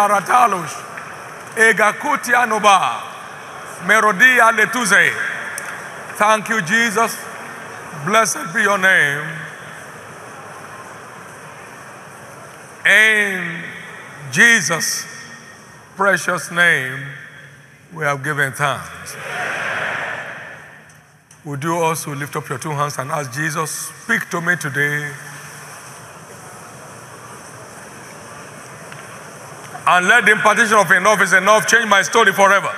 Plaratalush, Egakutia Noba, Merodia Letuze. Thank you, Jesus. Blessed be your name. In Jesus' precious name, we have given thanks. Would you also lift up your two hands and ask Jesus, speak to me today? And let the impartation of enough is enough change my story forever.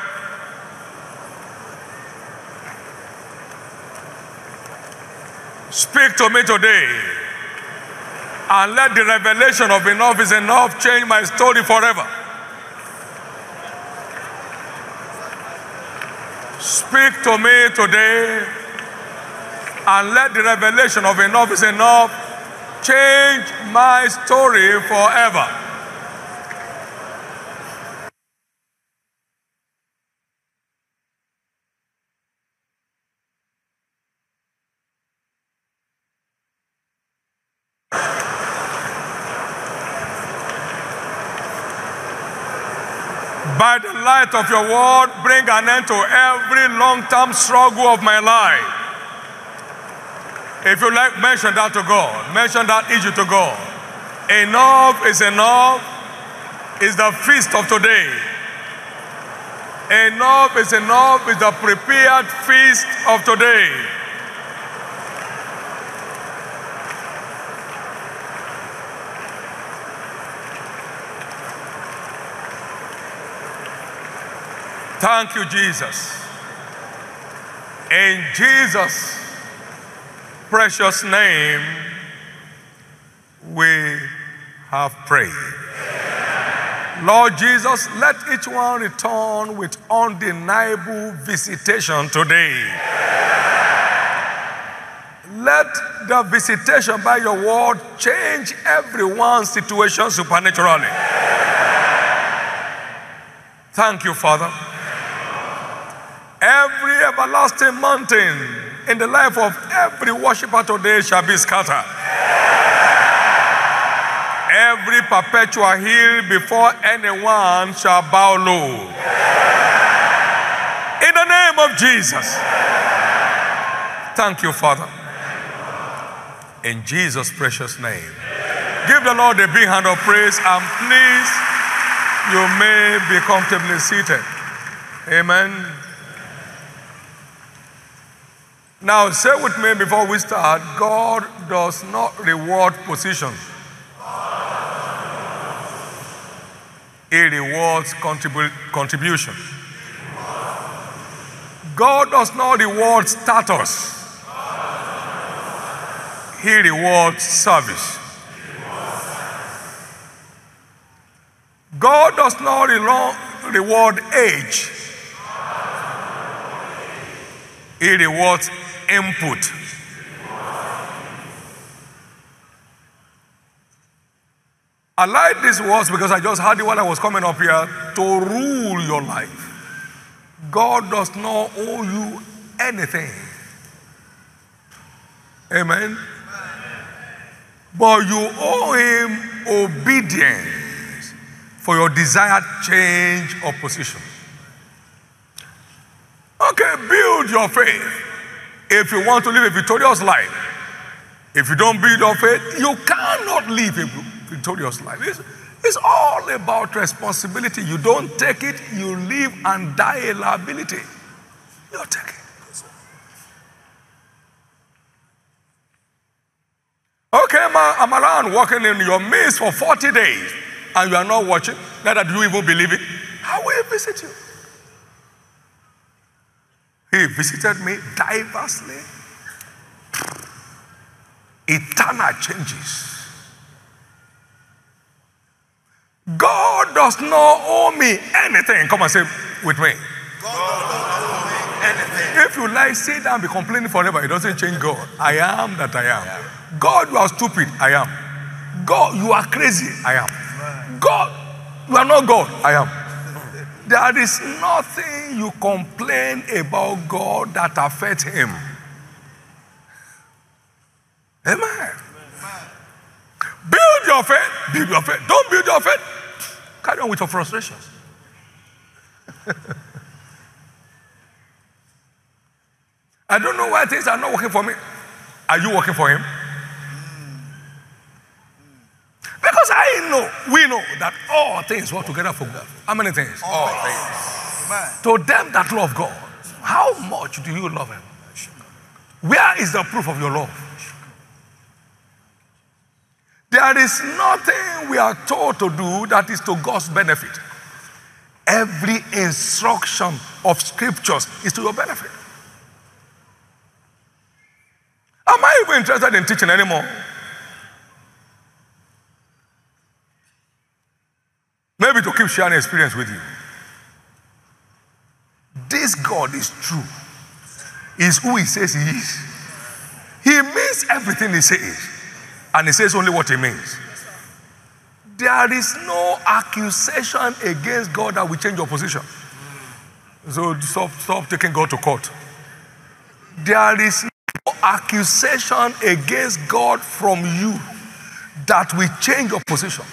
Speak to me today. And let the revelation of enough is enough change my story forever. Speak to me today. And let the revelation of enough is enough change my story forever. By the light of your word, bring an end to every long term struggle of my life. If you like, mention that to God. Mention that issue to God. Enough is enough is the feast of today. Enough is enough is the prepared feast of today. Thank you, Jesus. In Jesus' precious name, we have prayed. Lord Jesus, let each one return with undeniable visitation today. Let the visitation by your word change everyone's situation supernaturally. Thank you, Father. Everlasting mountain in the life of every worshiper today shall be scattered. Every perpetual hill before anyone shall bow low. In the name of Jesus. Thank you, Father. In Jesus' precious name. Give the Lord a big hand of praise and please, you may be comfortably seated. Amen. Now, say with me before we start God does not reward position, He rewards contribu- contribution. God does not reward status, He rewards service. God does not reward age, He rewards input. I like these words because I just heard it while I was coming up here to rule your life. God does not owe you anything. Amen. But you owe him obedience for your desired change of position. Okay, build your faith if you want to live a victorious life. If you don't build your faith, you cannot live a victorious life. It's, it's all about responsibility. You don't take it, you live and die a liability. You take it. Okay, I'm, around walking in your midst for 40 days and you are not watching, neither do you even believe it. How will he visit you? He visited me diversely. Eternal changes. God does not owe me anything. Come and say with me. If you like, sit down, be complaining forever. It doesn't change God. I am that I am. God, you are stupid. I am. God, you are crazy. I am. God, you are not God. I am. There is nothing you complain about God that affects Him. Amen. Build your faith. Build your faith. Don't build your faith. Carry on with your frustrations. I don't know why things are not working for me. Are you working for him? Because I know, we know that all things work together for good. How many things? All things. To them that love God, how much do you love him? Where is the proof of your love? There is nothing we are told to do that is to God's benefit. Every instruction of scriptures is to your benefit. Am I even interested in teaching anymore? Maybe to keep sharing experience with you. This God is true. Is who he says he is. He means everything he says. And he says only what he means. There is no accusation against God that will change your position. So stop, stop taking God to court. There is no accusation against God from you that will change your position.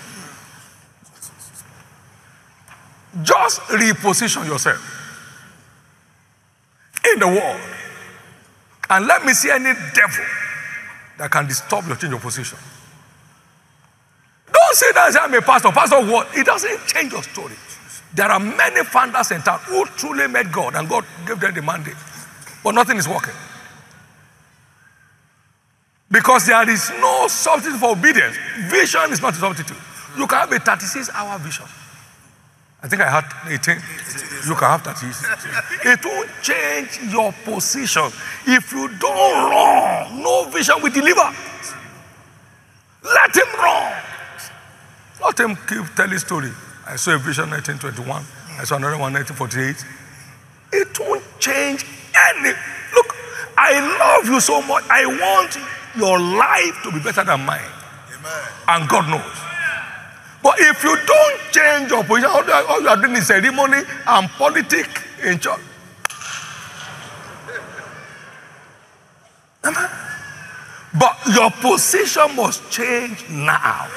Just reposition yourself in the world. And let me see any devil that can disturb your change of position. Don't say that I'm a pastor. Pastor, what? It doesn't change your story. There are many founders in town who truly met God and God gave them the mandate. But nothing is working. Because there is no substitute for obedience. Vision is not a substitute. You can have a 36 hour vision. I think I had 18. You can have 36. It won't change your position. If you don't run, no vision will deliver. Let him run. Let him keep telling story. I saw a vision 1921. I saw another one 1948. It won't change any. Look, I love you so much. I want your life to be better than mine. Amen. And God knows. But if you don't change your position, all you are, all you are doing is ceremony and politics in church. But your position must change now.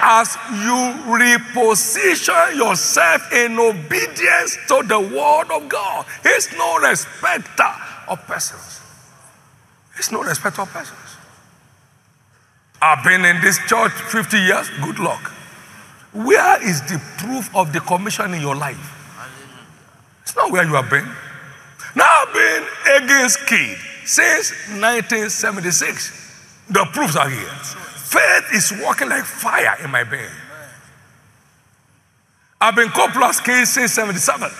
As you reposition yourself in obedience to the word of God, He's no respecter of persons. He's no respecter of persons. I've been in this church 50 years. Good luck. Where is the proof of the commission in your life? It's not where you have been. Now I've been against kid since 1976. The proofs are here. Faith is working like fire in my vein. I've been Copeland's kid since 77.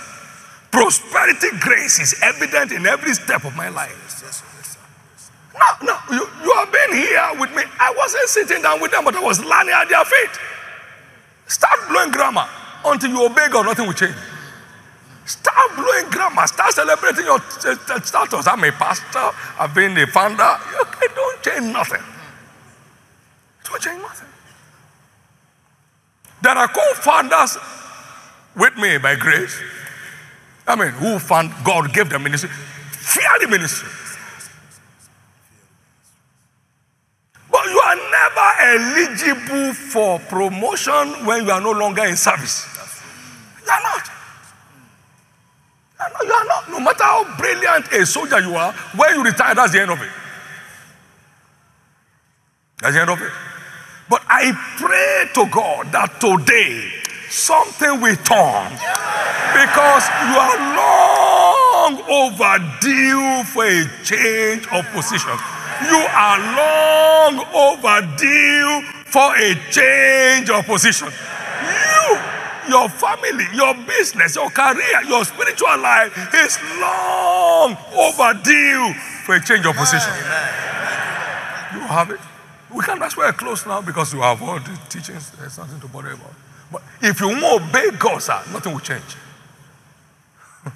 Prosperity grace is evident in every step of my life. No, no, you, you have been here with me. I wasn't sitting down with them, but I was learning at their feet. Start blowing grammar until you obey God, nothing will change. Start blowing grammar. Start celebrating your status. I'm a pastor. I've been a founder. It don't change nothing. Don't change nothing. There are co-founders with me by grace. I mean, who found God gave them ministry. Fear the ministry. But you are never eligible for promotion when you are no longer in service. You are not. You are not. You are not. No matter how brilliant a soldier you are, when you retire, that's the end of it. That's the end of it. But I pray to God that today something will turn because you are long overdue for a change of position. You are long overdue for a change of position. You, your family, your business, your career, your spiritual life is long overdue for a change of position. You have it. We can that's why I close now because you have all the teachings. Uh, There's nothing to bother about. But if you won't obey God, sir, nothing will change.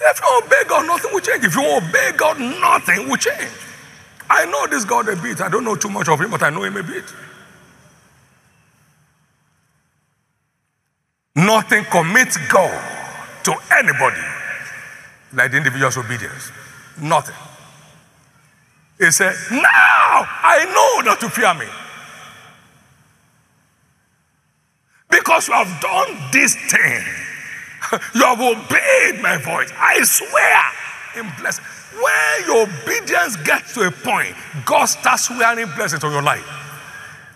if you obey God, nothing will change. If you won't obey God, nothing will change. I know this God a bit. I don't know too much of him, but I know him a bit. Nothing commits God to anybody like the individual's obedience. Nothing. He said, Now I know that you fear me. because you have done this thing, you have obeyed my voice. I swear in blessing. When your obedience gets to a point, God starts wearing blessings on your life.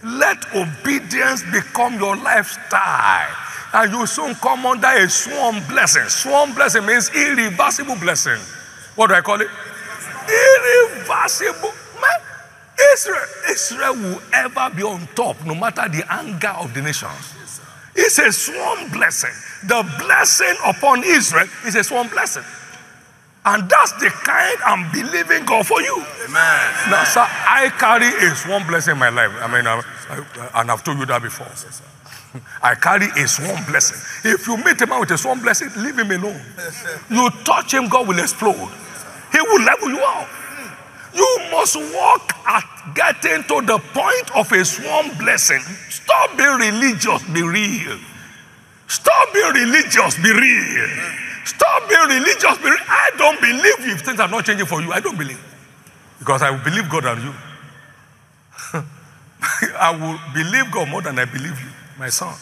Let obedience become your lifestyle. And you soon come under a swarm blessing. Swarm blessing means irreversible blessing. What do I call it? Irreversible. Man, Israel, Israel will ever be on top no matter the anger of the nations. It's a swarm blessing. The blessing upon Israel is a swarm blessing. And that's the kind I'm believing God for you. Amen. Now, sir, I carry a swarm blessing in my life. I mean, I, I, and I've told you that before. I carry a swarm blessing. If you meet a man with a swarm blessing, leave him alone. You touch him, God will explode. He will level you out. You must work at getting to the point of a swarm blessing. Stop being religious, be real. Stop being religious, be real. Stop being religious. I don't believe you if things are not changing for you. I don't believe. Because I will believe God than you. I will believe God more than I believe you, my son.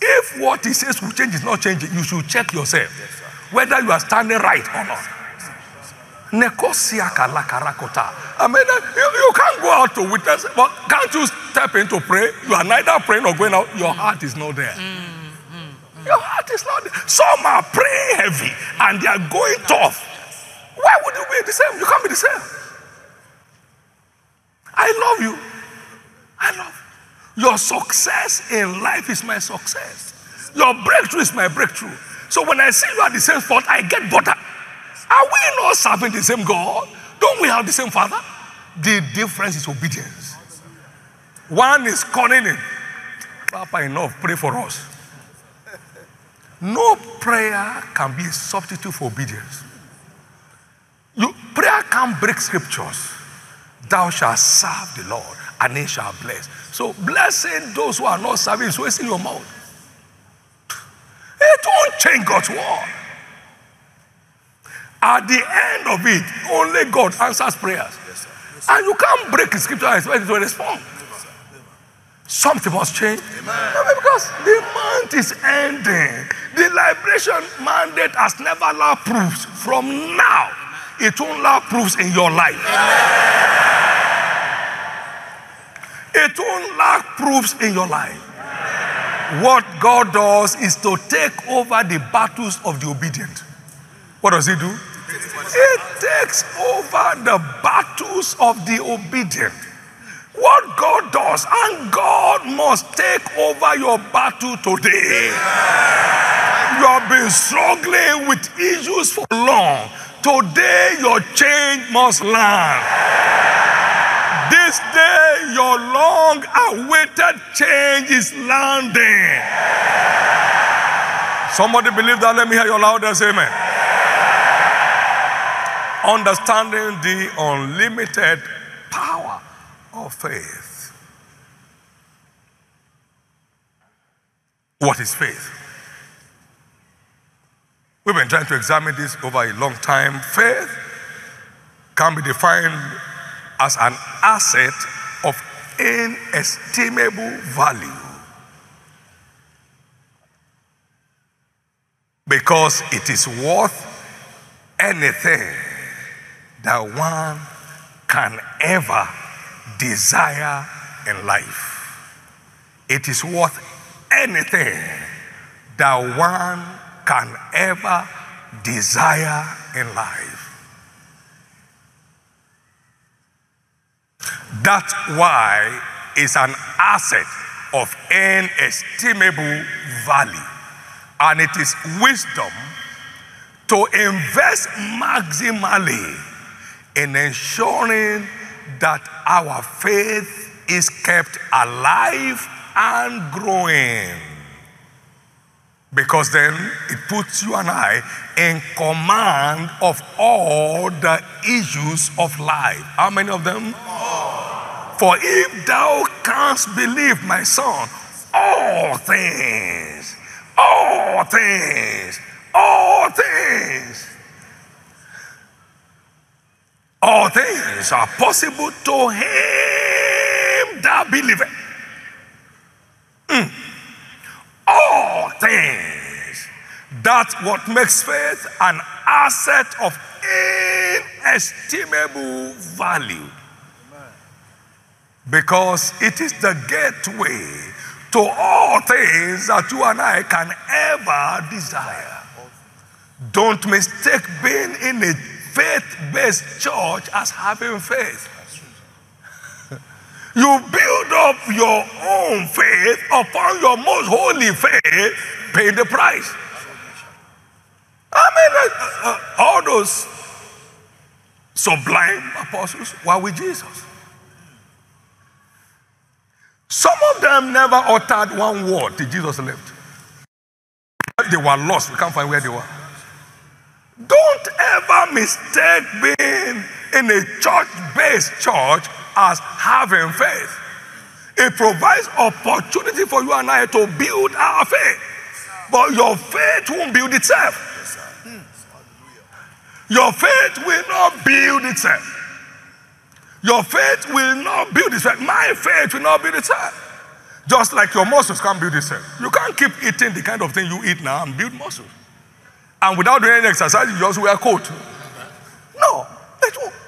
If what he says will change is not changing, you should check yourself whether you are standing right or not. Nekosia kalakarakota. I mean, uh, you, you can't go out to witness, but can't you step in to pray? You are neither praying or going out. Your heart is not there. Your heart is not. Some are praying heavy and they are going tough. Why would you be the same? You can't be the same. I love you. I love you. Your success in life is my success. Your breakthrough is my breakthrough. So when I see you at the same spot, I get bothered. Are we not serving the same God? Don't we have the same Father? The difference is obedience. One is calling in. Papa, enough, pray for us. No prayer can be a substitute for obedience. You, prayer can't break scriptures. Thou shalt serve the Lord, and he shall bless. So, blessing those who are not serving is wasting your mouth. It won't change God's word. At the end of it, only God answers prayers. And you can't break scripture and expect it to respond. Something must change. No, Because the month is ending. The liberation mandate has never allowed proofs. From now, it won't allow proofs in your life. It won't lack proofs in your life. What God does is to take over the battles of the obedient. What does He do? It takes over the battles of the obedient. What God does, and God must take over your battle today. You have been struggling with issues for long. Today, your change must land. This day, your long awaited change is landing. Somebody believe that? Let me hear your loudest amen. Understanding the unlimited power of faith. What is faith? We've been trying to examine this over a long time. Faith can be defined as an asset of inestimable value because it is worth anything that one can ever desire in life. It is worth anything that one can ever desire in life. That's why it's an asset of inestimable value. And it is wisdom to invest maximally in ensuring that our faith is kept alive and growing. Because then it puts you and I in command of all the issues of life. How many of them? For if thou canst believe, my son, all things, all things, all things, all things are possible to him that believeth. Mm. All things. That's what makes faith an asset of inestimable value. Because it is the gateway to all things that you and I can ever desire. Don't mistake being in a faith based church as having faith. You build up your own faith upon your most holy faith, pay the price. I mean, uh, uh, all those sublime apostles were with Jesus. Some of them never uttered one word till Jesus left. They were lost. We can't find where they were. Don't ever mistake being in a church based church as having faith. It provides opportunity for you and I to build our faith. But your faith won't build itself. Your faith will not build itself. Your faith will not build itself. My faith will not build itself. Just like your muscles can't build itself. You can't keep eating the kind of thing you eat now and build muscles. And without doing any exercise, you just wear a coat. No.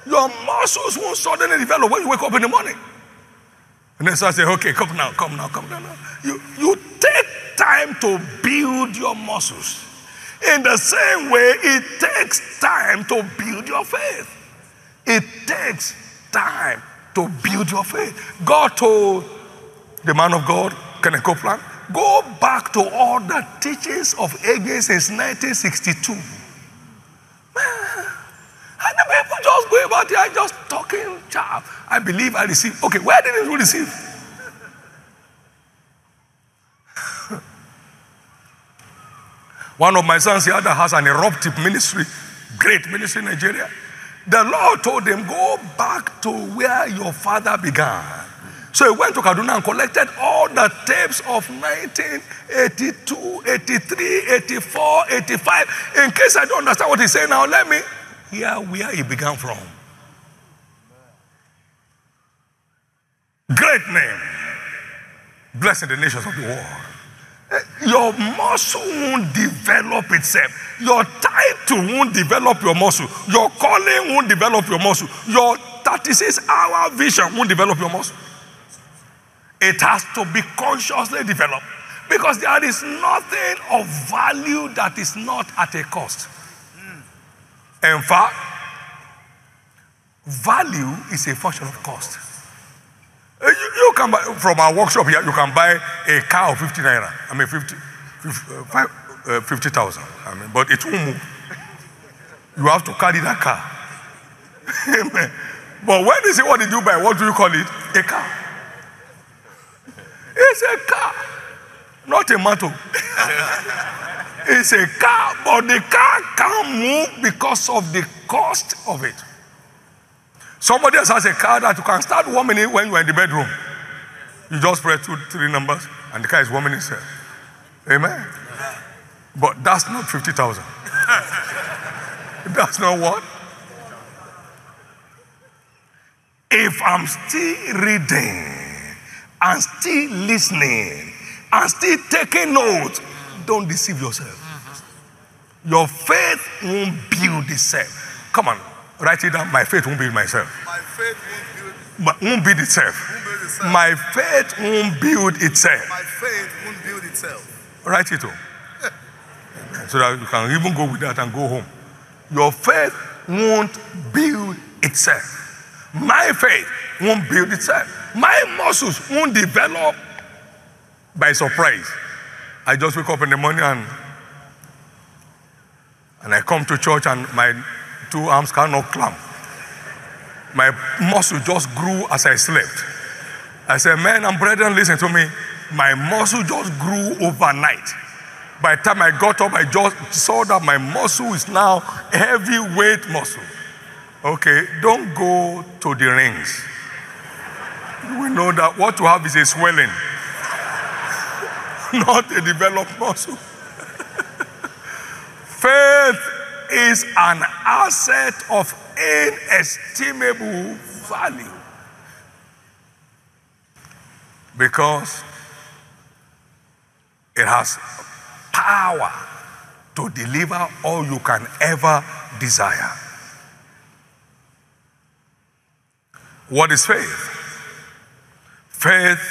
Your muscles won't suddenly develop when you wake up in the morning. And then so I say, okay, come now, come now, come now. You, you take time to build your muscles. In the same way, it takes time to build your faith. It takes time to build your faith. God told the man of God, Kenneth Copeland, go back to all the teachings of Hagin since 1962. Man, and the people just go about there just talking. I believe I receive. Okay, where did you receive? One of my sons here that has an eruptive ministry, great ministry in Nigeria. The Lord told him, Go back to where your father began. So he went to Kaduna and collected all the tapes of 1982, 83, 84, 85. In case I don't understand what he's saying now, let me hear where he began from. Great name. Blessing the nations of the world. Eh, your muscle won't develop itself. Your title won't develop your muscle. Your calling won't develop your muscle. Your 36 hour vision won't develop your muscle. It has to be consciously developed because there is nothing of value that is not at a cost. In fact, value is a function of cost. You, you, can buy, from our workshop here, you can buy a car of 50 naira. I mean, 50, 50,000. Uh, I mean, but it won't move. You have to carry that car. but when they say, What did you buy? What do you call it? A car. It's a car, not a motor. it's a car, but the car can't move because of the cost of it. Somebody else has a car that you can start warming it when you're in the bedroom. You just press two, three numbers, and the car is warming itself. Amen. But that's not 50,000. that's not what? If I'm still reading and still listening and still taking notes, don't deceive yourself. Your faith won't build itself. Come on, Write it down. My faith won't build myself. My faith won't build, But won't build itself. won't build itself. My faith won't build itself. My faith won't build itself. Write it home. so that you can even go with that and go home. Your faith won't build itself. My faith won't build itself. My muscles won't develop by surprise. I just wake up in the morning and and I come to church and my two arms cannot clamp. My muscle just grew as I slept. I said, Man and brethren, listen to me. My muscle just grew overnight. By the time I got up, I just saw that my muscle is now heavyweight muscle. Okay, don't go to the rings. We know that what you have is a swelling, not a developed muscle. Faith is an asset of inestimable value because it has power to deliver all you can ever desire. What is faith? Faith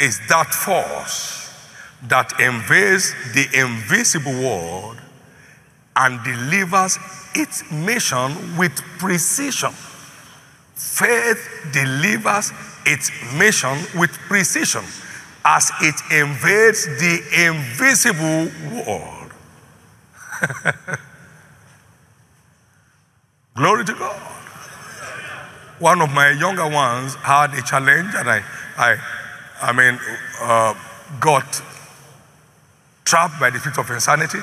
is that force that invades the invisible world and delivers its mission with precision. Faith delivers its mission with precision as it invades the invisible world. Glory to God. One of my younger ones had a challenge, and I, I, I mean, uh, got trapped by the feet of insanity.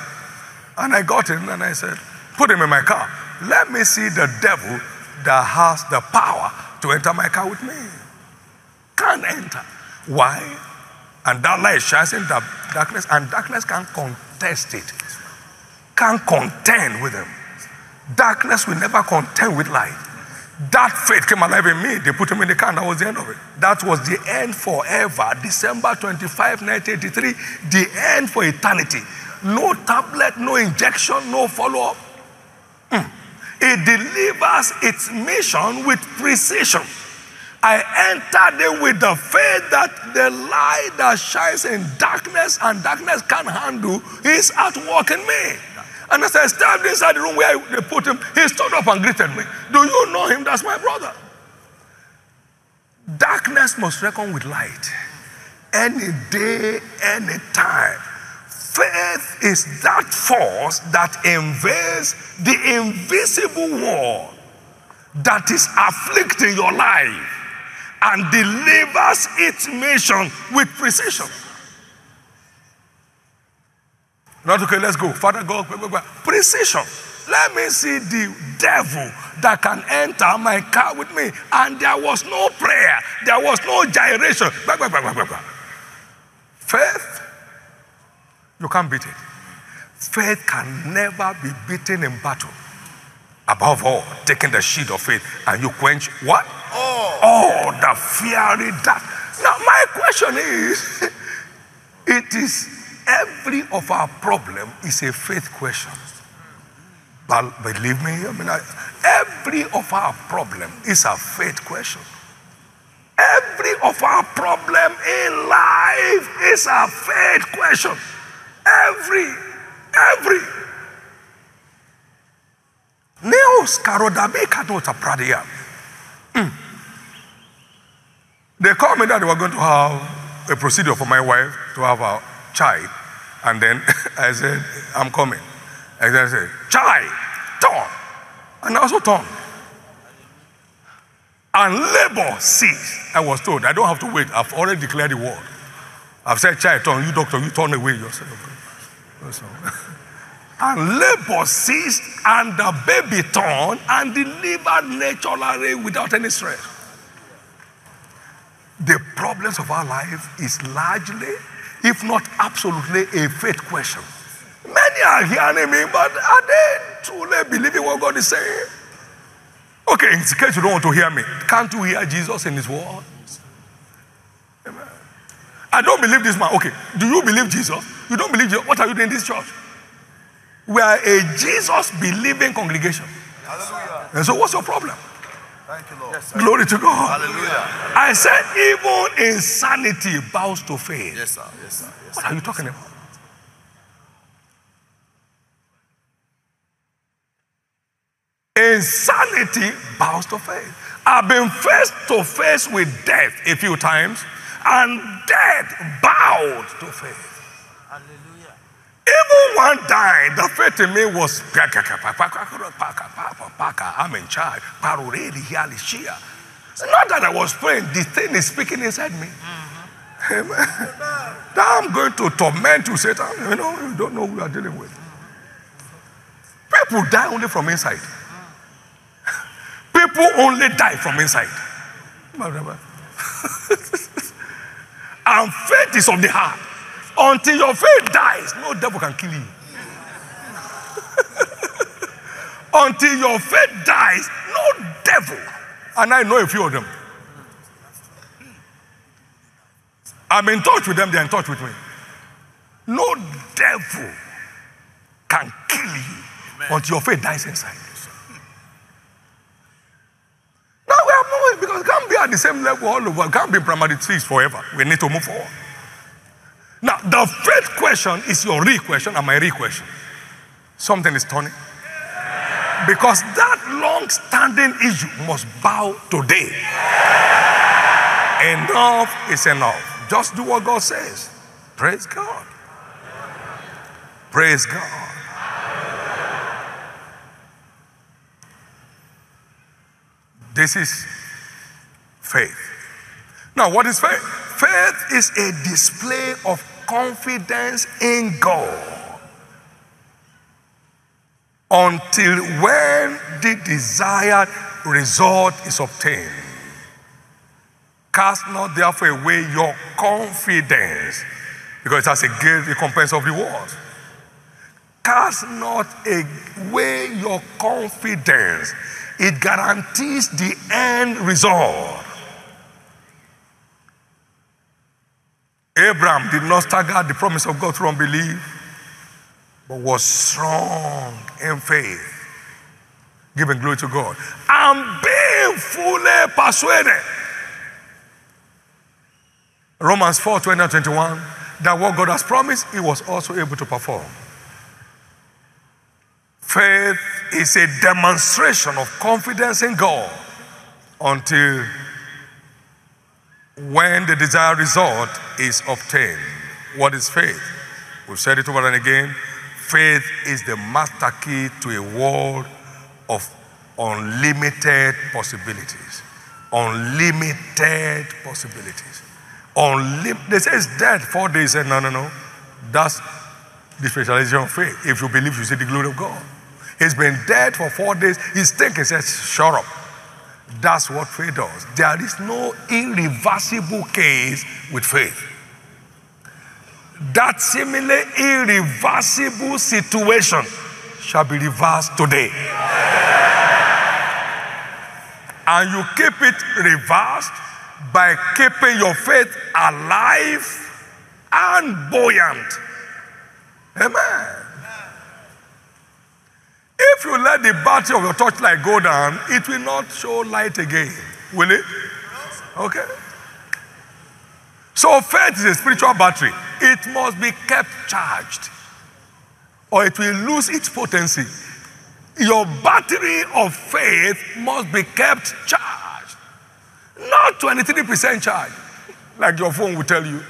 And I got him and I said, Put him in my car. Let me see the devil that has the power to enter my car with me. Can't enter. Why? And that light shines in the darkness, and darkness can't contest it, can't contend with him. Darkness will never contend with light. That faith came alive in me. They put him in the car, and that was the end of it. That was the end forever. December 25, 1983, the end for eternity. No tablet, no injection, no follow up. Mm. It delivers its mission with precision. I entered in with the faith that the light that shines in darkness and darkness can't handle is at work in me. And as I stepped inside the room where they put him, he stood up and greeted me. Do you know him? That's my brother. Darkness must reckon with light any day, any time. Faith is that force that invades the invisible world that is afflicting your life and delivers its mission with precision. Not okay, let's go. Father God, precision. Let me see the devil that can enter my car with me. And there was no prayer, there was no gyration. Faith, you can't beat it. Faith can never be beaten in battle. Above all, taking the shield of faith and you quench what? Oh. Oh, the fiery dart. Now, my question is it is every of our problem is a faith question. But believe me, I mean, I, every of our problem is a faith question. Every of our problem in life is a faith question. Every, every. Neos karodabe kanota pradia. Hmm. They called me that they were going to have a procedure for my wife to have a child. And then I said, I'm coming. And I said, child, turn. And I also turned. And labor ceased. I was told, I don't have to wait. I've already declared the word. I've said, child, turn. You doctor, you turn away yourself. and labor ceased, and the baby turned and delivered naturally without any stress. The problems of our life is largely, if not absolutely, a faith question. Many are hearing me, but are they truly believing what God is saying? Okay, in case you don't want to hear me, can't you hear Jesus in His word? Amen. I don't believe this man. Okay, do you believe Jesus? You don't believe Jesus? What are you doing in this church? We are a Jesus believing congregation. Hallelujah. And so, what's your problem? Thank you, Lord. Yes, Glory to God. Hallelujah. I said, even insanity bows to faith. Yes, sir. Yes, sir. Yes, What are you talking about? Insanity bows to faith. I've been face to face with death a few times, and death bowed to faith. Hallelujah. Even one died, the faith in me was I'm in charge. Not that I was praying, the thing is speaking inside me. Mm-hmm. Amen. Now I'm going to torment you, Satan. You know, you don't know who you are dealing with. People die only from inside. Mm. People only die from inside. and faith is of the heart. Until your faith dies, no devil can kill you. Until your faith dies, no devil. And I know a few of them. I'm in touch with them, they're in touch with me. No devil can kill you until your faith dies inside. Now we are moving because we can't be at the same level all over. We can't be primary trees forever. We need to move forward. Now, the faith question is your real question and my real question. Something is turning. Because that long standing issue must bow today. Enough is enough. Just do what God says. Praise God. Praise God. This is faith. Now, what is faith? Faith is a display of confidence in God until when the desired result is obtained. Cast not therefore away your confidence, because it has a great recompense of reward. Cast not away your confidence, it guarantees the end result. Abraham did not stagger the promise of God through unbelief, but was strong in faith, giving glory to God, and being fully persuaded. Romans 4 20 and 21 that what God has promised, He was also able to perform. Faith is a demonstration of confidence in God until when the desired result is obtained. What is faith? We've said it over and again. Faith is the master key to a world of unlimited possibilities. Unlimited possibilities. Unlim- they say it's dead four days. Said, no, no, no. That's the specialization of faith. If you believe, you see the glory of God. He's been dead for four days. He's thinking, says, shut up. That's what faith does. There is no irreversible case with faith. That similar irreversible situation shall be reversed today. And you keep it reversed by keeping your faith alive and buoyant. Amen. If you let the battery of your torchlight go down, it will not show light again, will it? Okay. So faith is a spiritual battery. It must be kept charged, or it will lose its potency. Your battery of faith must be kept charged, not 23% charge, like your phone will tell you.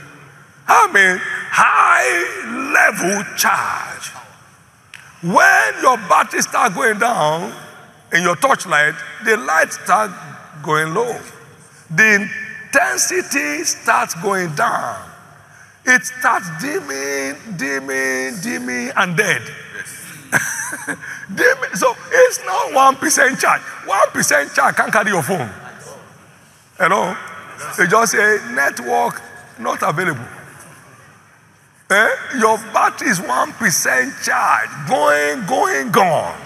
I mean, high level charge. When your battery start going down in your torchlight, the light start going low. The intensity starts going down. It starts dimming, dimming, dimming, and dead. dimming. So it's not one percent charge. One percent charge can't carry your phone. Hello? They just say network not available. Eh? Your battery is 1% charged, going, going, gone.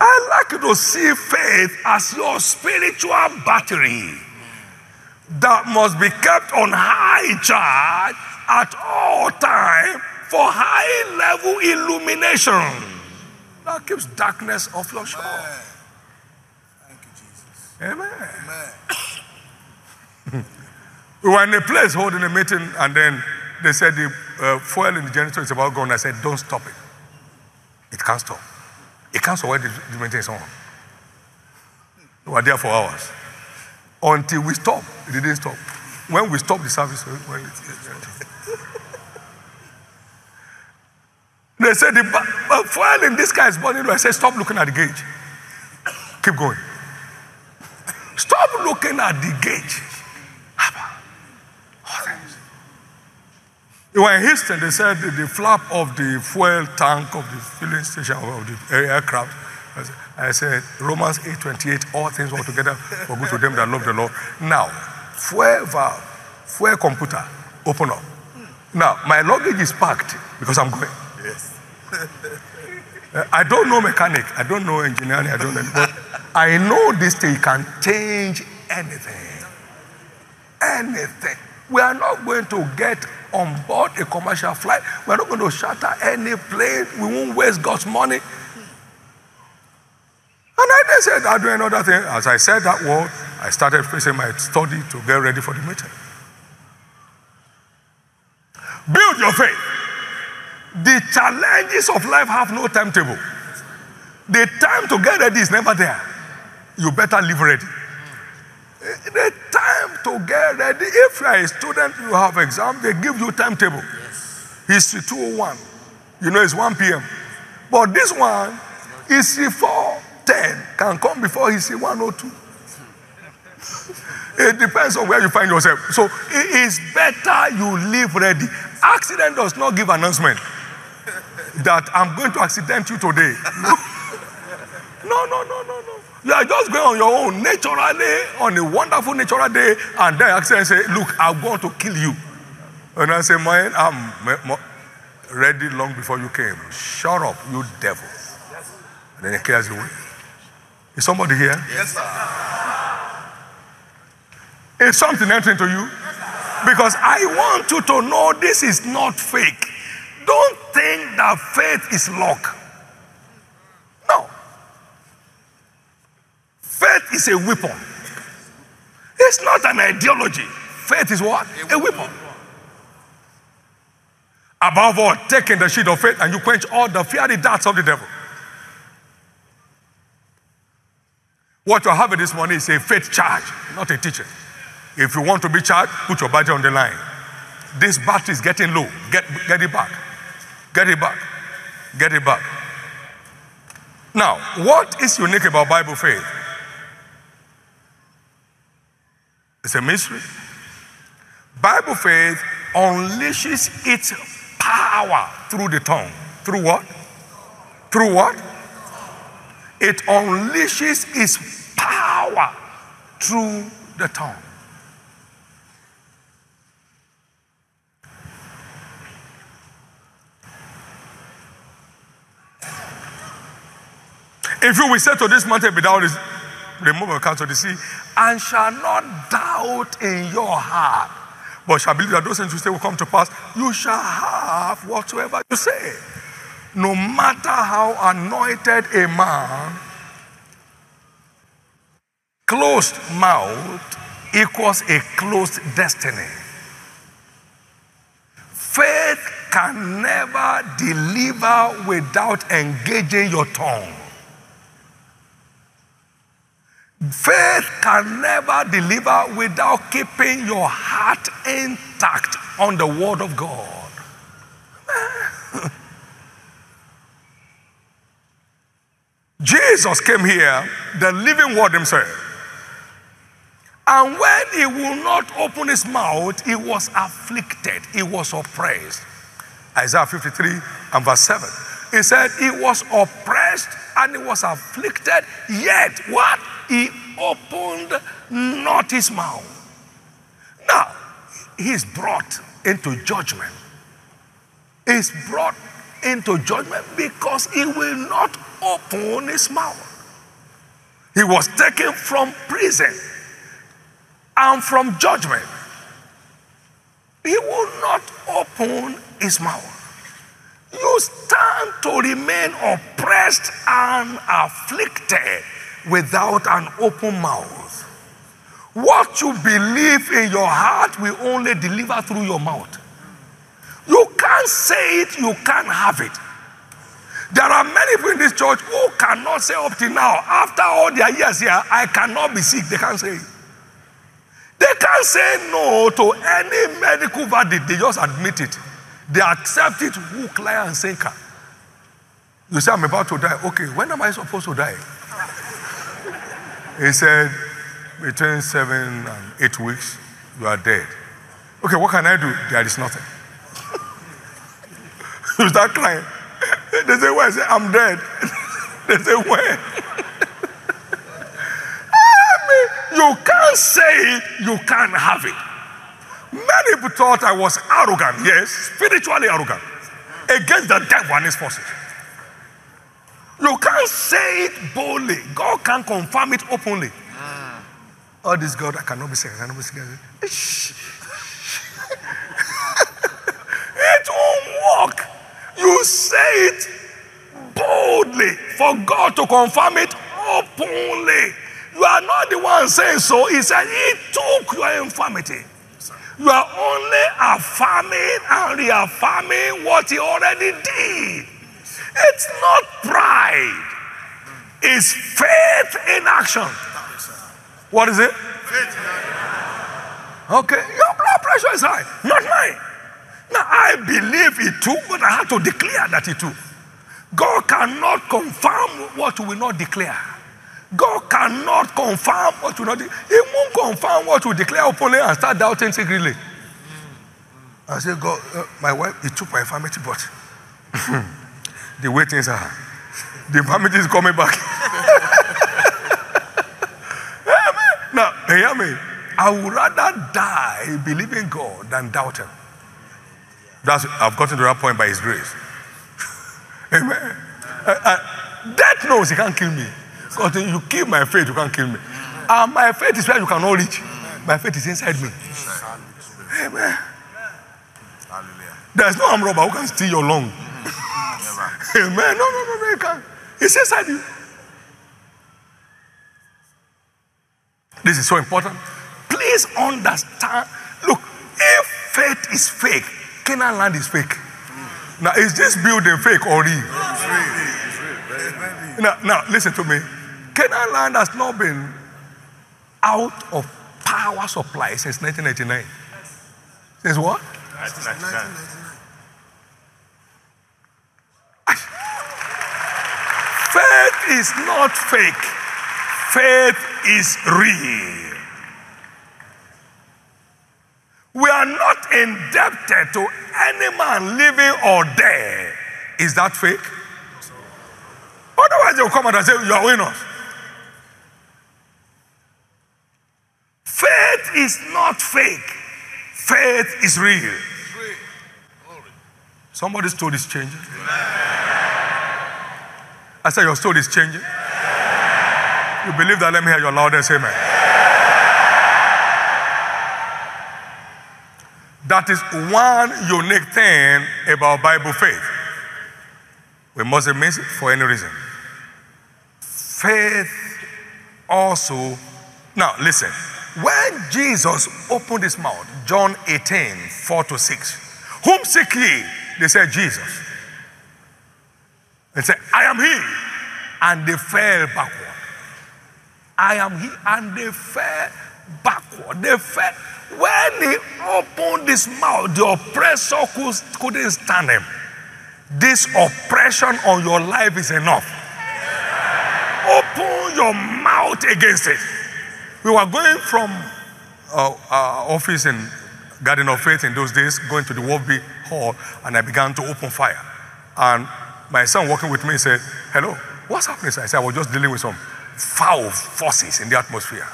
I like to see faith as your spiritual battery that must be kept on high charge at all time for high level illumination. That keeps darkness off your shore. Thank you, Jesus. Amen. Amen. We were in a place holding a meeting, and then they said the uh, fuel in the generator is about gone. I said, don't stop it. It can't stop. It can't stop when the, the meeting is on. We were there for hours. Until we stopped, it didn't stop. When we stopped the service, it, they said, the uh, fuel in this guy is burning. I said, stop looking at the gauge. Keep going. Stop looking at the gauge. They were in Houston, they said the, the flap of the fuel tank of the filling station of the aircraft. I said, Romans 8:28, all things work together for good to them that love the Lord. Now, fuel valve, fuel computer, open up. Now, my luggage is packed because I'm going. Yes. I don't know mechanic, I don't know engineering, I don't know, but I know this thing can change anything. Anything. We are not going to get on board a commercial flight. We're not going to shatter any plane. We won't waste God's money. And I then said, I'll do another thing. As I said that word, I started facing my study to get ready for the meeting. Build your faith. The challenges of life have no timetable. The time to get ready is never there. You better live ready. The time to get ready. If you are a student, you have exam, they give you timetable. History 201. You know it's 1 p.m. But this one, history 410 can come before history 102. It depends on where you find yourself. So it is better you live ready. Accident does not give announcement that I'm going to accident you today. No, no, no, no, no. You are just going on your own naturally on a wonderful natural day, and then accident say, "Look, I'm going to kill you," and I say, "Man, I'm ready long before you came. Shut up, you devil." And then he clears away. Is somebody here? Yes, sir. Is something entering to you? Because I want you to know this is not fake. Don't think that faith is luck. No. Faith is a weapon. It's not an ideology. Faith is what? A weapon. Above all, taking the shield of faith and you quench all the fiery darts of the devil. What you're having this morning is a faith charge, not a teaching. If you want to be charged, put your battery on the line. This battery is getting low. Get, get it back. Get it back. Get it back. Now, what is unique about Bible faith? It's a mystery. Bible faith unleashes its power through the tongue. Through what? Through what? It unleashes its power through the tongue. If you will say to this mountain, be thou remove your cast to the sea, and shall not doubt in your heart, but shall believe that those things you say will come to pass, you shall have whatsoever you say. No matter how anointed a man, closed mouth equals a closed destiny. Faith can never deliver without engaging your tongue. Faith can never deliver without keeping your heart intact on the Word of God. Jesus came here, the living Word Himself. And when He would not open His mouth, He was afflicted, He was oppressed. Isaiah 53 and verse 7. He said, He was oppressed and He was afflicted, yet what? He opened not His mouth. Now, He's brought into judgment. He's brought into judgment because He will not open His mouth. He was taken from prison and from judgment. He will not open his mouth. You stand to remain oppressed and afflicted without an open mouth. What you believe in your heart will only deliver through your mouth. You can't say it, you can't have it. There are many people in this church who cannot say up till now, after all their years here, I cannot be sick. They can't say it. They can't say no to any medical verdict, they just admit it. They accept it hook, line, and sinker. You say, I'm about to die. Okay, when am I supposed to die? He said, between seven and eight weeks, you are dead. Okay, what can I do? There is nothing. you start crying. They say, Where? I say, I'm dead. they say, Where? You can't say it, you can't have it. Many people thought I was arrogant, yes, spiritually arrogant, against the devil and his forces. You can't say it boldly. God can confirm it openly. Oh, this God, I cannot be sick. I cannot be sick. Shh. You say it boldly for God to confirm it openly. You are not the one saying so. He said, He took your infirmity. You are only affirming and reaffirming what He already did. It's not pride, it's faith in action. What is it? Okay, your blood pressure is high, not mine. Now, I believe it too, but I have to declare that it too. God cannot confirm what we will not declare. God cannot confirm what will not. He won't confirm what we declare openly and start doubting secretly. I say, God, uh, my wife, he took my infirmity, but the way things are, the infirmity is coming back. Amen. Now, hear me. I would rather die believing God than doubt Him. That's, I've gotten to that point by His grace. Amen. Uh, uh, death knows He can't kill me. Because you kill my faith, you can't kill me. And my faith is where you cannot reach. My faith is inside me. Amen. There's no arm robber who can steal your lung. Amen. No, no, no, no, you can't. It's inside you. This is so important. Please understand. Look, if faith is fake, Canaan land is fake. Now, is this building fake or real? Now, now, listen to me. Canaan land has not been out of power supply since 1999. Since what? 1999. Faith is not fake. Faith is real. We are not indebted to any man living or dead. Is that fake? Otherwise, they'll come out and say, You are winners. Is not fake. Faith is real. Somebody's story is changing. I said, Your story is changing. You believe that? Let me hear your loudest amen. That is one unique thing about Bible faith. We mustn't miss it for any reason. Faith also, now listen, when Jesus opened his mouth, John 18, 4 to 6, whom seek ye? They said, Jesus. They said, I am he. And they fell backward. I am he. And they fell backward. They fell. When he opened his mouth, the oppressor could, couldn't stand him. This oppression on your life is enough. Open your mouth against it. We were going from uh, our office in Garden of Faith in those days, going to the Wolfby Hall, and I began to open fire. And my son walking with me said, Hello, what's happening? sir?" I said, I was just dealing with some foul forces in the atmosphere.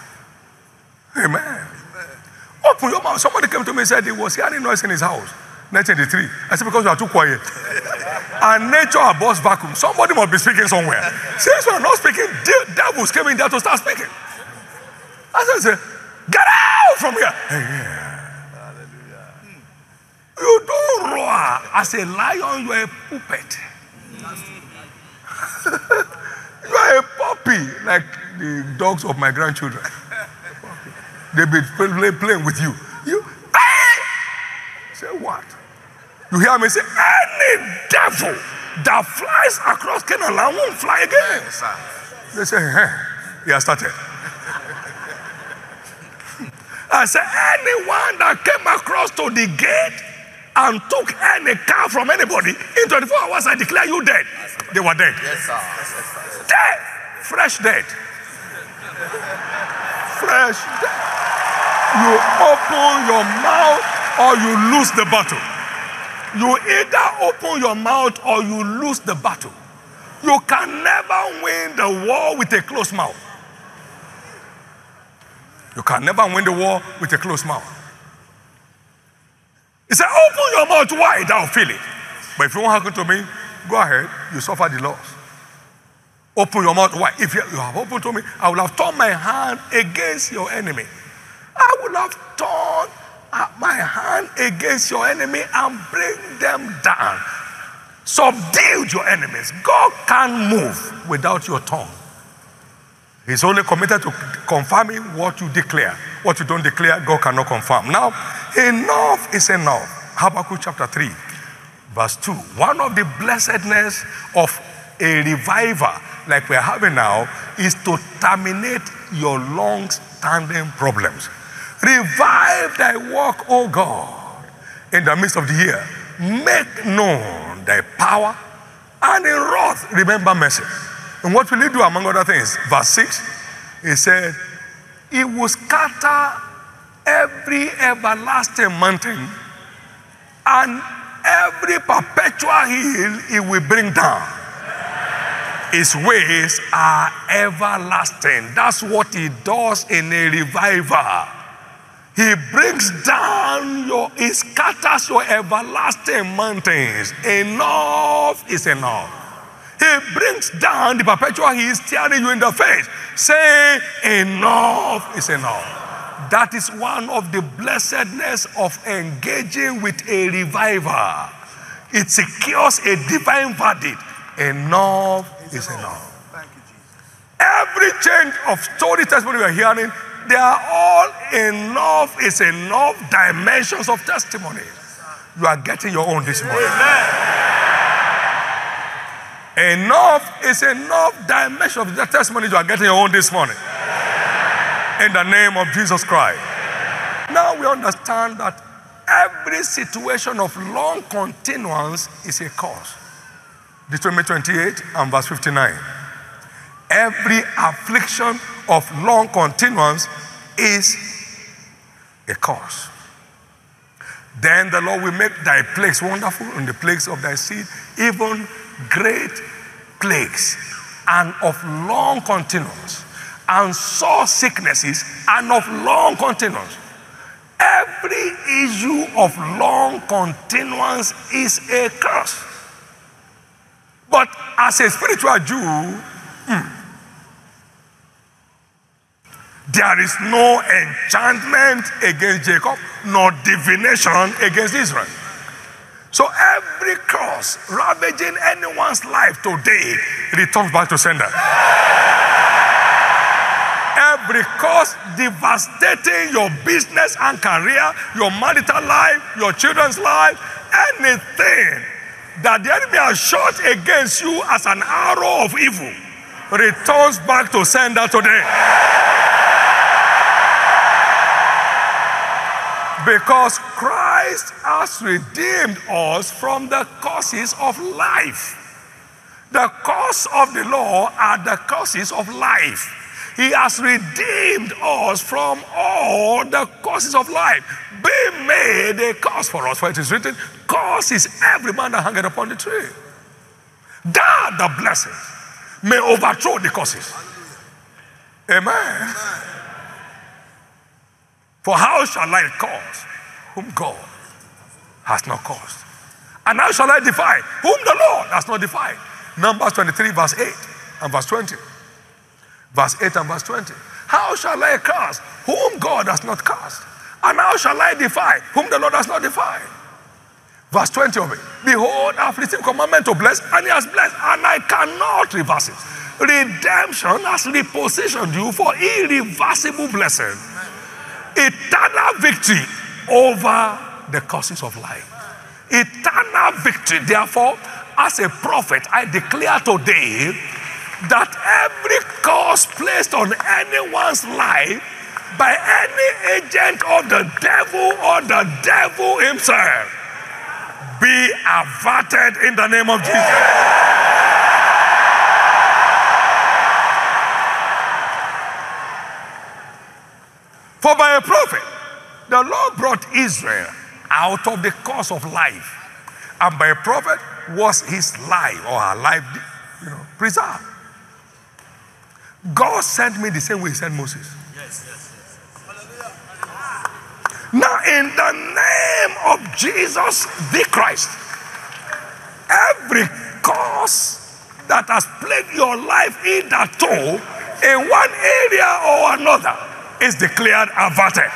Amen. Open your mouth. Somebody came to me and said he was hearing noise in his house. 1983. I said, because you are too quiet. and nature abhors vacuum. Somebody must be speaking somewhere. Since we are not speaking, de- devils came in there to start speaking. I said, get out from here. Hallelujah. You don't roar. As a lion, you are a puppet. you are a puppy, like the dogs of my grandchildren. they be play, playing with you. You say what? You hear me say, any devil that flies across Canaan land won't fly again. Yes. They say, hey, he has started. I said, anyone that came across to the gate and took any car from anybody in 24 hours, I declare you dead. They were dead. Yes, sir. Yes, sir. Dead. Fresh dead. Fresh dead. You open your mouth or you lose the battle. You either open your mouth or you lose the battle. You can never win the war with a closed mouth. You can never win the war with a closed mouth. He said, Open your mouth wide, I'll feel it. But if you won't happen to me, go ahead, you suffer the loss. Open your mouth wide. If you, have opened to me, I will have turned my hand against your enemy. I will have turned uh, my hand against your enemy and bring them down. subdued your enemies. God can't move without your tongue. He's only committed to confirming what you declare. What you don't declare, God cannot confirm. Now, enough is enough. Habakkuk chapter 3, verse 2. One of the blessedness of a reviver like we're having now is to terminate your long standing problems. Revive thy work, O God, in the midst of the year. Make known thy power, and in wrath remember mercy. And what will he do among other things? Verse 6, he said, He will scatter every everlasting mountain and every perpetual hill he will bring down. His ways are everlasting. That's what he does in a revival. He brings down your, he scatters your everlasting mountains. Enough is enough. He brings down the perpetual, he is staring you in the face. Say, enough is enough. That is one of the blessedness of engaging with a reviver. It secures a divine verdict. Enough is enough. Thank you, Jesus. Every change of story testimony we are hearing, they are all enough is enough dimensions of testimony. You are getting your own this morning. Enough is enough dimension of the testimony you are getting your own this morning. In the name of Jesus Christ. Now we understand that every situation of long continuance is a cause. Deuteronomy 28 and verse 59. Every affliction of long continuance is a cause. Then the Lord will make thy plagues wonderful and the plagues of thy seed, even great plagues and of long continuance, and sore sicknesses and of long continuance. Every issue of long continuance is a curse. But as a spiritual Jew, hmm, there is no enchantment against Jacob, nor divination against Israel. So every curse ravaging anyone's life today returns back to sender. Every curse devastating your business and career, your marital life, your children's life, anything that the enemy has shot against you as an arrow of evil returns back to sender today. Because Christ has redeemed us from the causes of life. The cause of the law are the causes of life. He has redeemed us from all the causes of life. Be made a cause for us, for it is written, Cause is every man that hangeth upon the tree. That the blessing may overthrow the causes. Amen. For how shall I cause whom God has not caused? And how shall I defy whom the Lord has not defied? Numbers 23, verse 8 and verse 20. Verse 8 and verse 20. How shall I cast whom God has not cast? And how shall I defy whom the Lord has not defied? Verse 20 of it. Behold, I have received commandment to bless, and he has blessed, and I cannot reverse it. Redemption has repositioned you for irreversible blessing eternal victory over the causes of life. Eternal victory. Therefore, as a prophet, I declare today that every cause placed on anyone's life by any agent of the devil or the devil himself be averted in the name of Jesus. For by a prophet, the Lord brought Israel out of the course of life. And by a prophet was his life or her life you know, preserved. God sent me the same way he sent Moses. Yes, yes, yes. Now, in the name of Jesus the Christ, every cause that has plagued your life hitherto in one area or another is declared averted.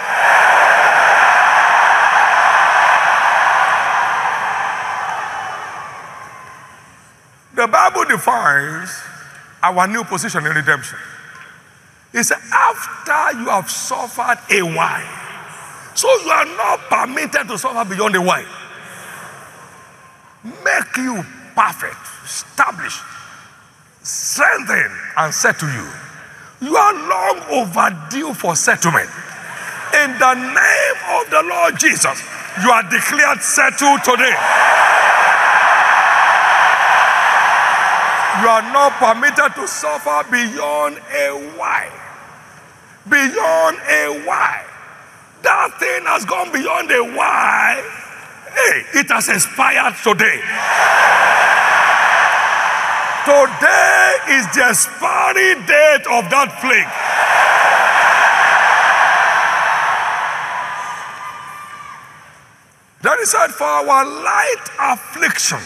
The Bible defines our new position in redemption. It says, after you have suffered a while. So you are not permitted to suffer beyond a while. Make you perfect, established, strengthened, and set to you. You are long overdue for settlement. In the name of the Lord Jesus, you are declared settled today. You are not permitted to suffer beyond a while. Beyond a while. That thing has gone beyond a while. Hey, it has expired today. Today is the expiry date of that plague. That is said for our light affliction.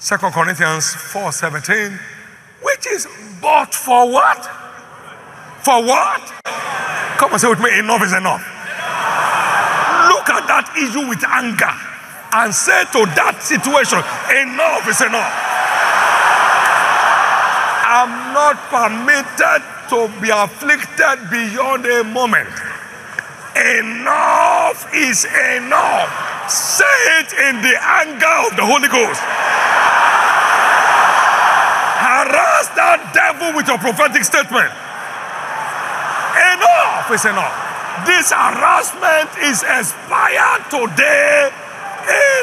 2 Corinthians 4 17, which is but for what? For what? Come and say with me, enough is enough. Look at that issue with anger and say to that situation, enough is enough. I'm not permitted to be afflicted beyond a moment. Enough is enough. Say it in the anger of the Holy Ghost. Harass that devil with your prophetic statement. Enough is enough. This harassment is expired today.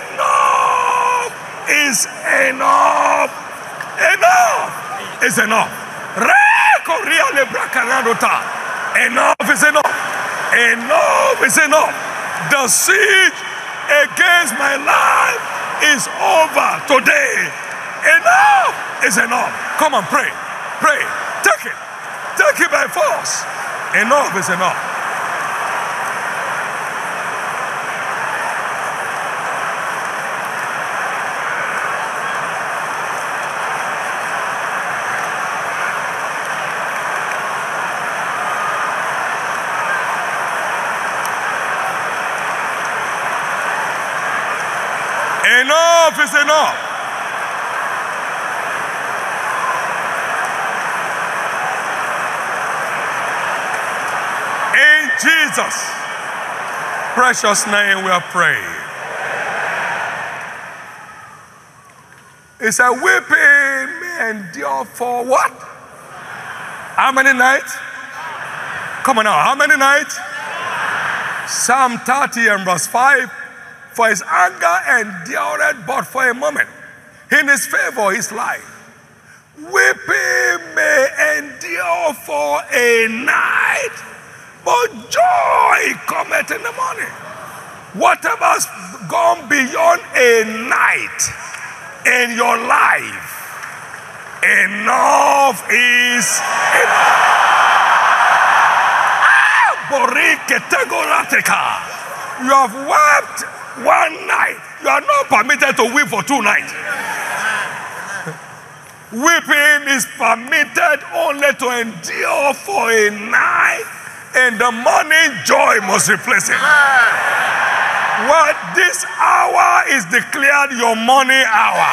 Enough is enough. Enough is enough. Enough is enough. Enough is enough. The siege against my life is over today. Enough is enough. Come on, pray. Pray. Take it. Take it by force. Enough is enough. Enough is enough. In Jesus' precious name we are praying. It's a weeping may endure for what? How many nights? Come on now, how many nights? Psalm 30 and verse 5 For his anger endured but for a moment, in his favor, his life. Weeping may endure for a night, but joy cometh in the morning. Whatever's gone beyond a night in your life, enough is enough. Ah. You have wept one night. You are not permitted to weep for two nights. Weeping is permitted only to endure for a night. In the morning, joy must replace it. What this hour is declared your money hour.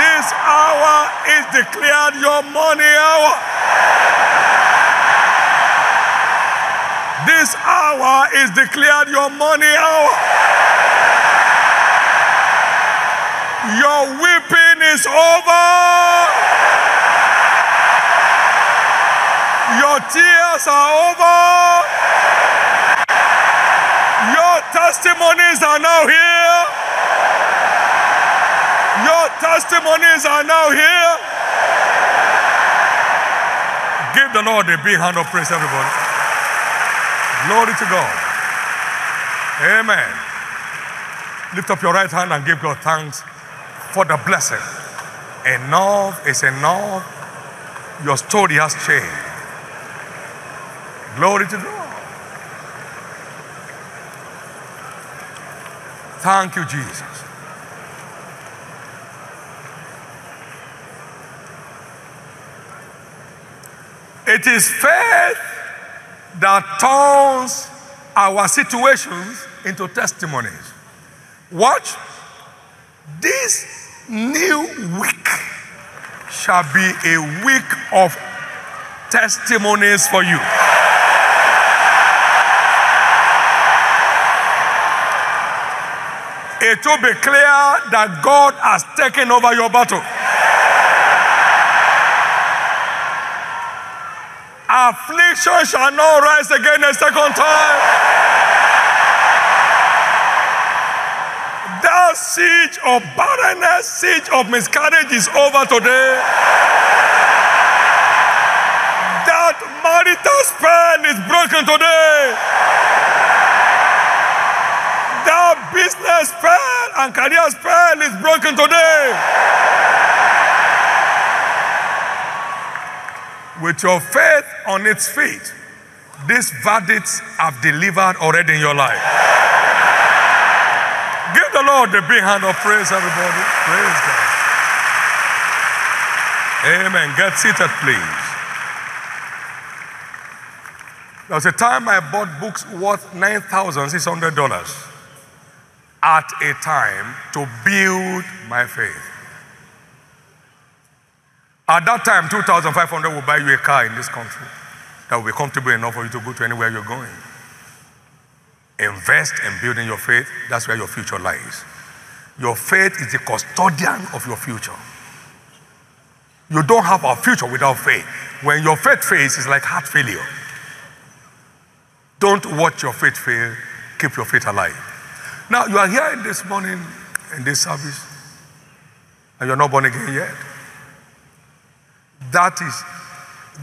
This hour is declared your money hour. This hour is declared your money hour. Your weeping is over. Your tears are over. Your testimonies are now here. Your testimonies are now here. Give the Lord a big hand of praise, everybody. Glory to God. Amen. Lift up your right hand and give God thanks for the blessing. Enough is enough. Your story has changed. Glory to God. Thank you, Jesus. It is faith that turns our situations into testimonies. Watch. This new week shall be a week of testimonies for you. It will be clear that God has taken over your battle. Affliction shall not rise again a second time. That siege of barrenness, siege of miscarriage is over today. That marital spell is broken today. That business spell and career spell is broken today. With your faith on its feet, these verdicts have delivered already in your life. Give the Lord a big hand of praise, everybody. Praise God. Amen. Get seated, please. There was a time I bought books worth $9,600 at a time to build my faith. At that time, 2,500 will buy you a car in this country that will be comfortable enough for you to go to anywhere you're going. Invest in building your faith. That's where your future lies. Your faith is the custodian of your future. You don't have a future without faith. When your faith fails, it's like heart failure. Don't watch your faith fail, keep your faith alive. Now, you are here this morning in this service, and you're not born again yet. That is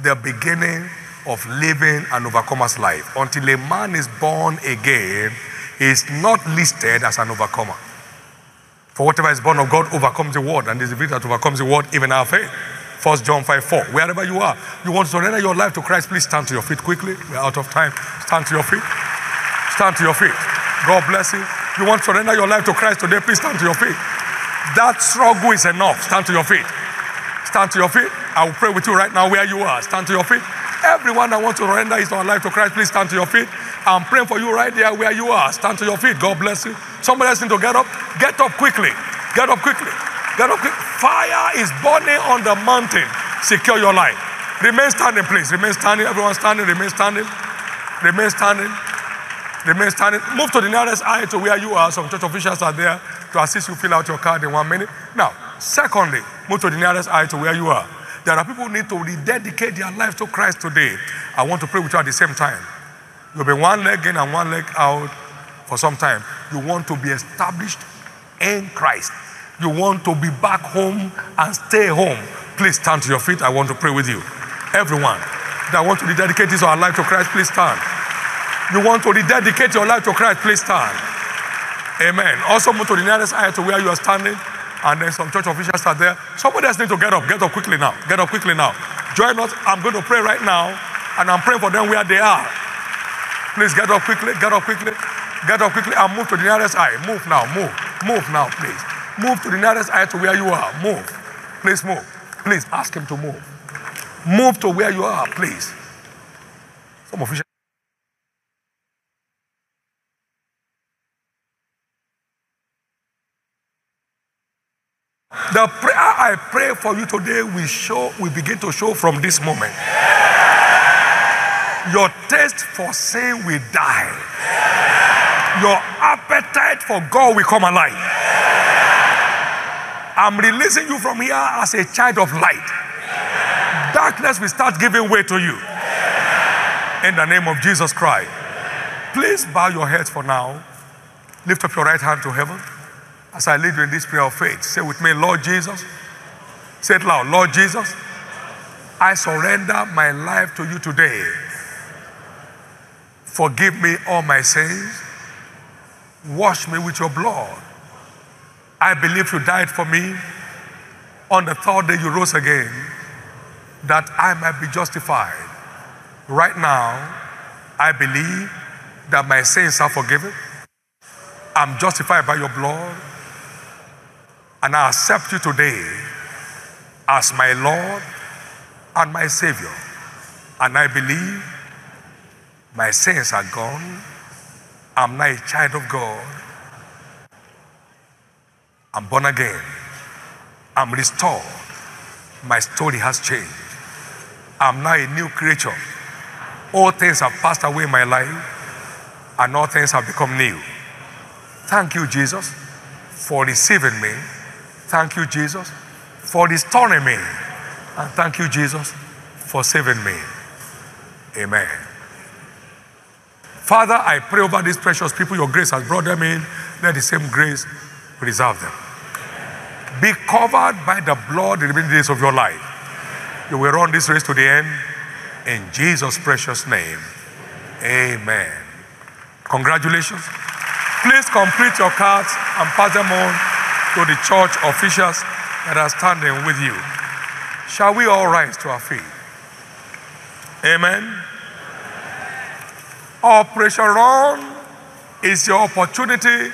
the beginning of living an overcomer's life. Until a man is born again, he is not listed as an overcomer. For whatever is born of God overcomes the world, and is the victor that overcomes the world, even our faith. 1 John 5 4. Wherever you are, you want to surrender your life to Christ, please stand to your feet quickly. We're out of time. Stand to your feet. Stand to your feet. God bless you. You want to surrender your life to Christ today, please stand to your feet. That struggle is enough. Stand to your feet. Stand to your feet. I will pray with you right now where you are. Stand to your feet. Everyone that wants to surrender his life to Christ, please stand to your feet. I'm praying for you right there where you are. Stand to your feet. God bless you. Somebody else need to get up. Get up quickly. Get up quickly. Get up quick. Fire is burning on the mountain. Secure your life. Remain standing, please. Remain standing. Everyone standing. Remain standing. Remain standing. Remain standing. Move to the nearest aisle to where you are. Some church officials are there to assist you fill out your card in one minute. Now, secondly, move to the nearest aisle to where you are. There are people who need to rededicate their life to Christ today. I want to pray with you at the same time. You'll be one leg in and one leg out for some time. You want to be established in Christ. You want to be back home and stay home. Please stand to your feet. I want to pray with you. Everyone that want to rededicate his or her life to Christ, please stand. You want to rededicate your life to Christ, please stand. Amen. Also move to the nearest aisle to where you are standing. And then some church officials are there. Somebody else needs to get up. Get up quickly now. Get up quickly now. Join us. I'm going to pray right now. And I'm praying for them where they are. Please get up quickly. Get up quickly. Get up quickly and move to the nearest aisle. Move now. Move. Move now, please. Move to the nearest aisle to where you are. Move. Please move. Please ask him to move. Move to where you are, please. Some officials. The prayer I pray for you today will show, will begin to show from this moment. Your taste for sin will die. Your appetite for God will come alive. I'm releasing you from here as a child of light. Darkness will start giving way to you. In the name of Jesus Christ. Please bow your heads for now. Lift up your right hand to heaven. As I lead you in this prayer of faith, say with me, Lord Jesus. Say it loud, Lord Jesus. I surrender my life to you today. Forgive me all my sins. Wash me with your blood. I believe you died for me. On the third day, you rose again that I might be justified. Right now, I believe that my sins are forgiven. I'm justified by your blood. And I accept you today as my Lord and my Savior. And I believe my sins are gone. I'm now a child of God. I'm born again. I'm restored. My story has changed. I'm now a new creature. All things have passed away in my life, and all things have become new. Thank you, Jesus, for receiving me. Thank you, Jesus, for restoring me. And thank you, Jesus, for saving me. Amen. Father, I pray over these precious people. Your grace has brought them in. Let the same grace preserve them. Be covered by the blood the remaining days of your life. You will run this race to the end. In Jesus' precious name. Amen. Congratulations. Please complete your cards and pass them on to the church officials that are standing with you. Shall we all rise to our feet? Amen. Operation Run is your opportunity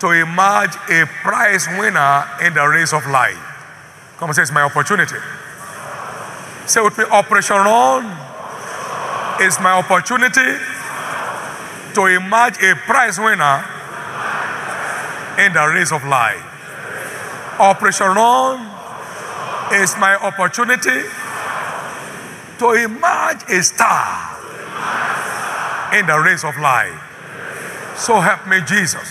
to emerge a prize winner in the race of life. Come and say, it's my opportunity. Say with me, Operation Run is my opportunity to emerge a prize winner in the race of life. Operation Run is my opportunity to emerge a star in the race of life. So help me, Jesus.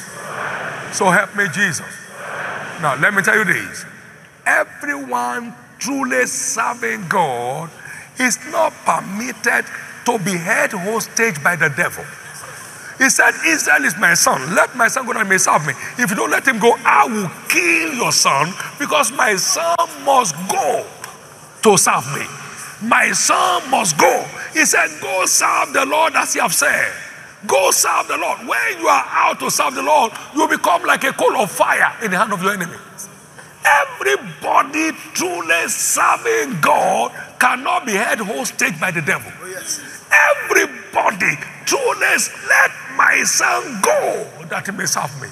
So help me, Jesus. Now, let me tell you this everyone truly serving God is not permitted to be held hostage by the devil. He said, Israel is my son. Let my son go and may serve me. If you don't let him go, I will kill your son because my son must go to serve me. My son must go. He said, Go serve the Lord as you have said. Go serve the Lord. When you are out to serve the Lord, you become like a coal of fire in the hand of your enemy. Everybody truly serving God cannot be held hostage by the devil. Oh, Everybody truly let my son go that he may serve me.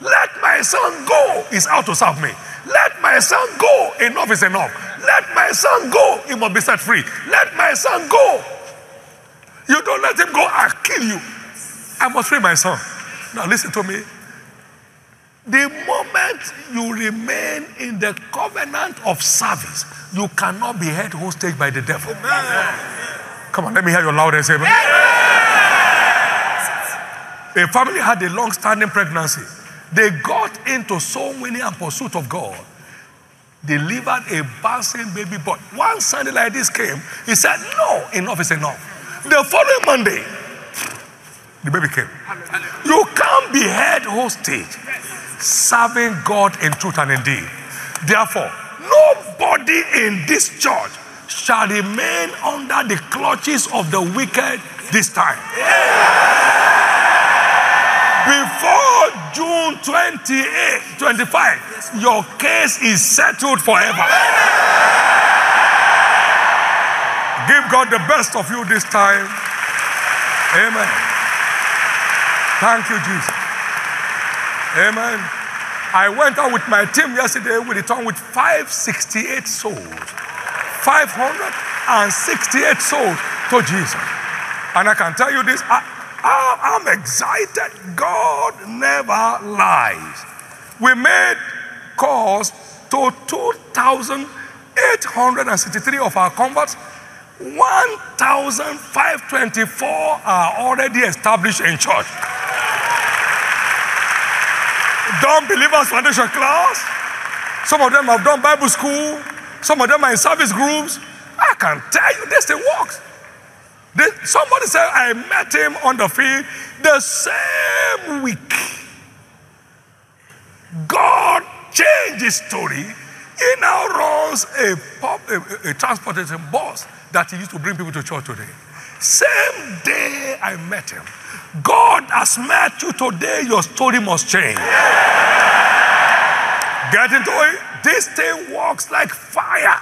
Let my son go is out to serve me. Let my son go. Enough is enough. Let my son go. He must be set free. Let my son go. You don't let him go, I'll kill you. I must free my son. Now listen to me. The moment you remain in the covenant of service, you cannot be held hostage by the devil. Come on, let me hear your loudest amen. A family had a long standing pregnancy. They got into so many and pursuit of God. Delivered a bouncing baby boy. One Sunday like this came, he said, No, enough is enough. The following Monday, the baby came. You can't be held hostage serving God in truth and in deed. Therefore, nobody in this church shall remain under the clutches of the wicked this time. Before June 28, 25, your case is settled forever. Give God the best of you this time. Amen. Thank you, Jesus. Amen. I went out with my team yesterday. We returned with 568 souls. 568 souls to Jesus. And I can tell you this I, I, I'm excited. God never lies. We made calls to 2,863 of our converts. 1,524 are already established in church done believers foundation class. Some of them have done Bible school. Some of them are in service groups. I can tell you this thing works. Somebody said I met him on the field the same week. God changed his story. He now runs a, pub, a, a transportation bus that he used to bring people to church today. Same day I met him. God has met you today, your story must change. Get into it. This thing works like fire.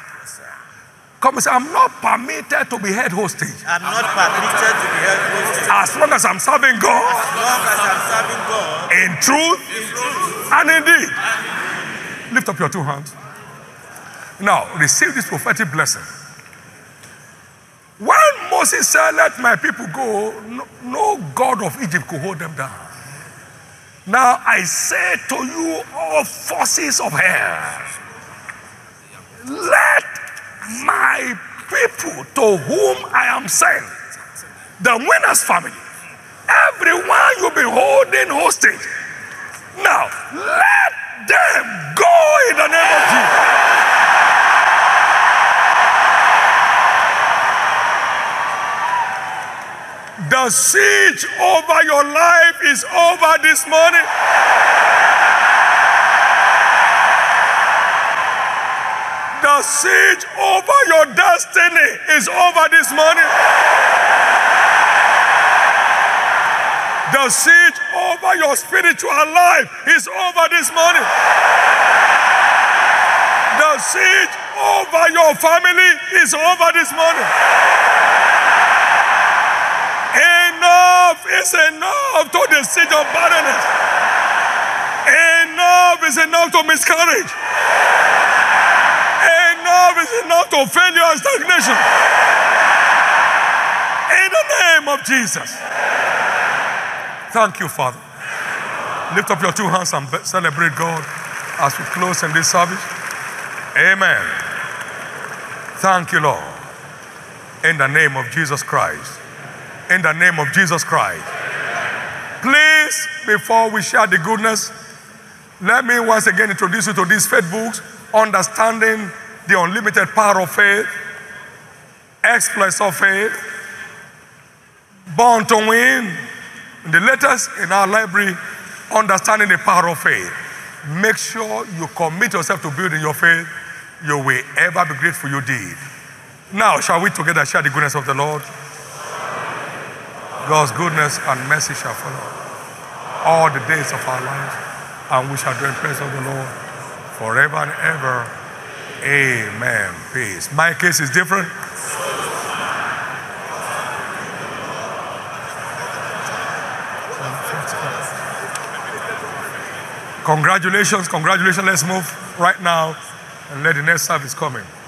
Come and say, I'm not permitted to be held hostage. I'm not permitted to be held hostage. As long as I'm serving God As long as I'm serving God in truth in truth. and in deed. Lift up your two hands. Now, receive this prophetic blessing. When Moses said, Let my people go, no, no God of Egypt could hold them down. Now I say to you, all forces of hell, let my people to whom I am sent, the winner's family, everyone you've been holding hostage, now let them go in the name of Jesus. The siege over your life is over this morning. The siege over your destiny is over this morning. The siege over your spiritual life is over this morning. The siege over your family is over this morning. Enough is enough to the siege of barrenness. Enough is enough to miscarriage. Enough is enough to failure and stagnation. In the name of Jesus. Thank you, Father. Lift up your two hands and celebrate God as we close in this service. Amen. Thank you, Lord. In the name of Jesus Christ. In the name of Jesus Christ. Please, before we share the goodness, let me once again introduce you to these faith books Understanding the Unlimited Power of Faith, Exploits of Faith, Born to Win, the latest in our library, Understanding the Power of Faith. Make sure you commit yourself to building your faith. You will ever be grateful you did. Now, shall we together share the goodness of the Lord? God's goodness and mercy shall follow all the days of our lives, and we shall dwell in presence of the Lord forever and ever. Amen. Peace. My case is different. Congratulations, congratulations. Let's move right now and let the next service come in.